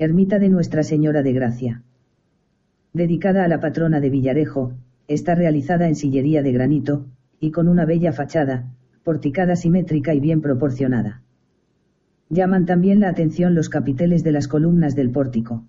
Ermita de Nuestra Señora de Gracia. Dedicada a la patrona de Villarejo, está realizada en sillería de granito, y con una bella fachada, porticada simétrica y bien proporcionada. Llaman también la atención los capiteles de las columnas del pórtico.